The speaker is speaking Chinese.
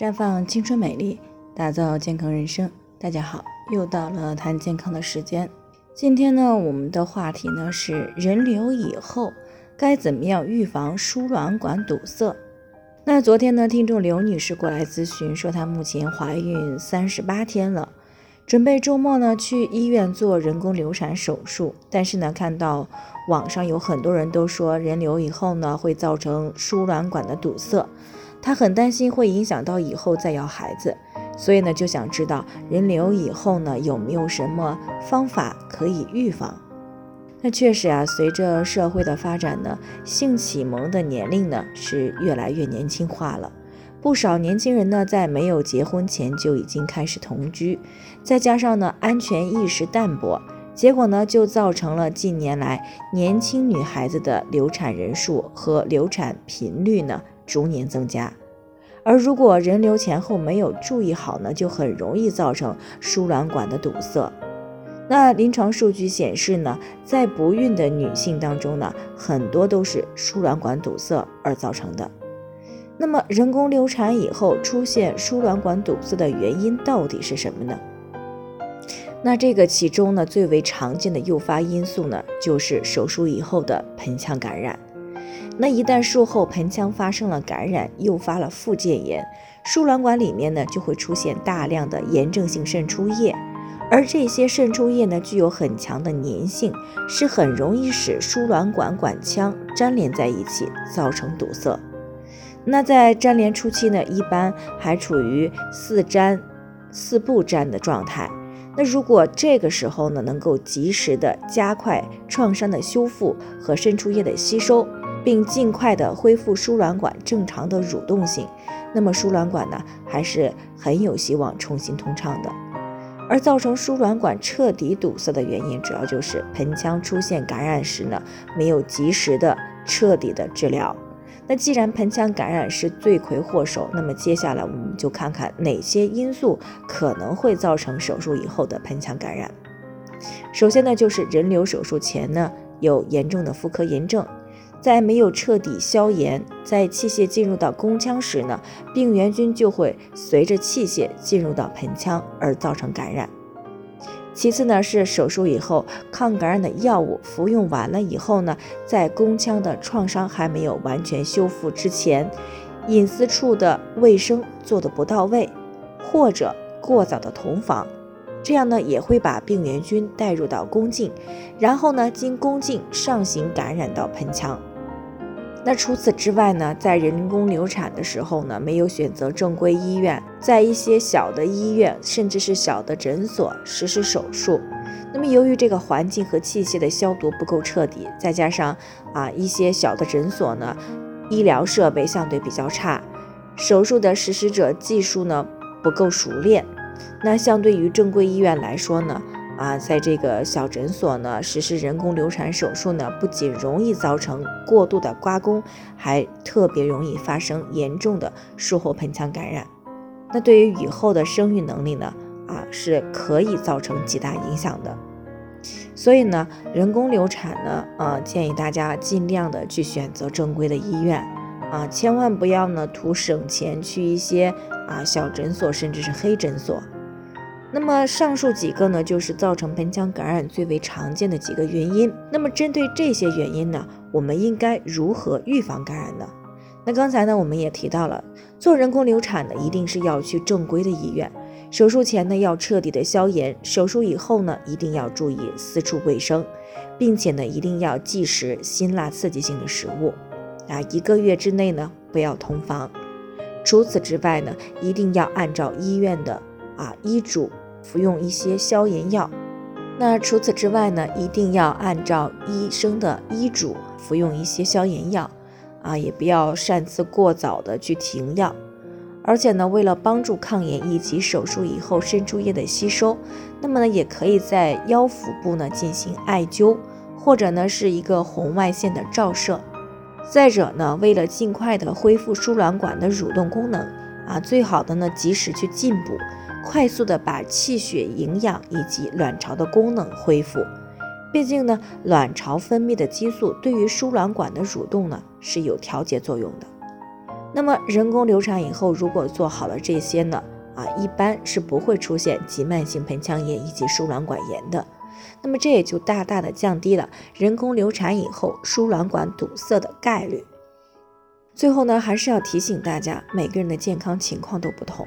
绽放青春美丽，打造健康人生。大家好，又到了谈健康的时间。今天呢，我们的话题呢是人流以后该怎么样预防输卵管堵塞。那昨天呢，听众刘女士过来咨询，说她目前怀孕三十八天了，准备周末呢去医院做人工流产手术，但是呢，看到网上有很多人都说人流以后呢会造成输卵管的堵塞。她很担心会影响到以后再要孩子，所以呢就想知道人流以后呢有没有什么方法可以预防？那确实啊，随着社会的发展呢，性启蒙的年龄呢是越来越年轻化了。不少年轻人呢在没有结婚前就已经开始同居，再加上呢安全意识淡薄，结果呢就造成了近年来年轻女孩子的流产人数和流产频率呢。逐年增加，而如果人流前后没有注意好呢，就很容易造成输卵管的堵塞。那临床数据显示呢，在不孕的女性当中呢，很多都是输卵管堵塞而造成的。那么人工流产以后出现输卵管堵塞的原因到底是什么呢？那这个其中呢，最为常见的诱发因素呢，就是手术以后的盆腔感染。那一旦术后盆腔发生了感染，诱发了附件炎，输卵管里面呢就会出现大量的炎症性渗出液，而这些渗出液呢具有很强的粘性，是很容易使输卵管管腔粘连在一起，造成堵塞。那在粘连初期呢，一般还处于四粘四不粘的状态。那如果这个时候呢，能够及时的加快创伤的修复和渗出液的吸收。并尽快的恢复输卵管正常的蠕动性，那么输卵管呢还是很有希望重新通畅的。而造成输卵管彻底堵塞的原因，主要就是盆腔出现感染时呢没有及时的彻底的治疗。那既然盆腔感染是罪魁祸首，那么接下来我们就看看哪些因素可能会造成手术以后的盆腔感染。首先呢就是人流手术前呢有严重的妇科炎症。在没有彻底消炎，在器械进入到宫腔时呢，病原菌就会随着器械进入到盆腔而造成感染。其次呢，是手术以后抗感染的药物服用完了以后呢，在宫腔的创伤还没有完全修复之前，隐私处的卫生做的不到位，或者过早的同房，这样呢也会把病原菌带入到宫颈，然后呢经宫颈上行感染到盆腔。那除此之外呢，在人工流产的时候呢，没有选择正规医院，在一些小的医院甚至是小的诊所实施手术。那么由于这个环境和器械的消毒不够彻底，再加上啊一些小的诊所呢，医疗设备相对比较差，手术的实施者技术呢不够熟练，那相对于正规医院来说呢。啊，在这个小诊所呢，实施人工流产手术呢，不仅容易造成过度的刮宫，还特别容易发生严重的术后盆腔感染。那对于以后的生育能力呢，啊，是可以造成极大影响的。所以呢，人工流产呢，啊，建议大家尽量的去选择正规的医院，啊，千万不要呢图省钱去一些啊小诊所，甚至是黑诊所。那么上述几个呢，就是造成盆腔感染最为常见的几个原因。那么针对这些原因呢，我们应该如何预防感染呢？那刚才呢，我们也提到了，做人工流产呢，一定是要去正规的医院。手术前呢，要彻底的消炎；手术以后呢，一定要注意私处卫生，并且呢，一定要忌食辛辣刺激性的食物。啊，一个月之内呢，不要同房。除此之外呢，一定要按照医院的啊医嘱。服用一些消炎药，那除此之外呢，一定要按照医生的医嘱服用一些消炎药，啊，也不要擅自过早的去停药。而且呢，为了帮助抗炎以及手术以后渗出液的吸收，那么呢，也可以在腰腹部呢进行艾灸，或者呢是一个红外线的照射。再者呢，为了尽快的恢复输卵管的蠕动功能，啊，最好的呢及时去进补。快速的把气血营养以及卵巢的功能恢复，毕竟呢，卵巢分泌的激素对于输卵管的蠕动呢是有调节作用的。那么人工流产以后，如果做好了这些呢，啊，一般是不会出现急慢性盆腔炎以及输卵管炎的。那么这也就大大的降低了人工流产以后输卵管堵塞的概率。最后呢，还是要提醒大家，每个人的健康情况都不同，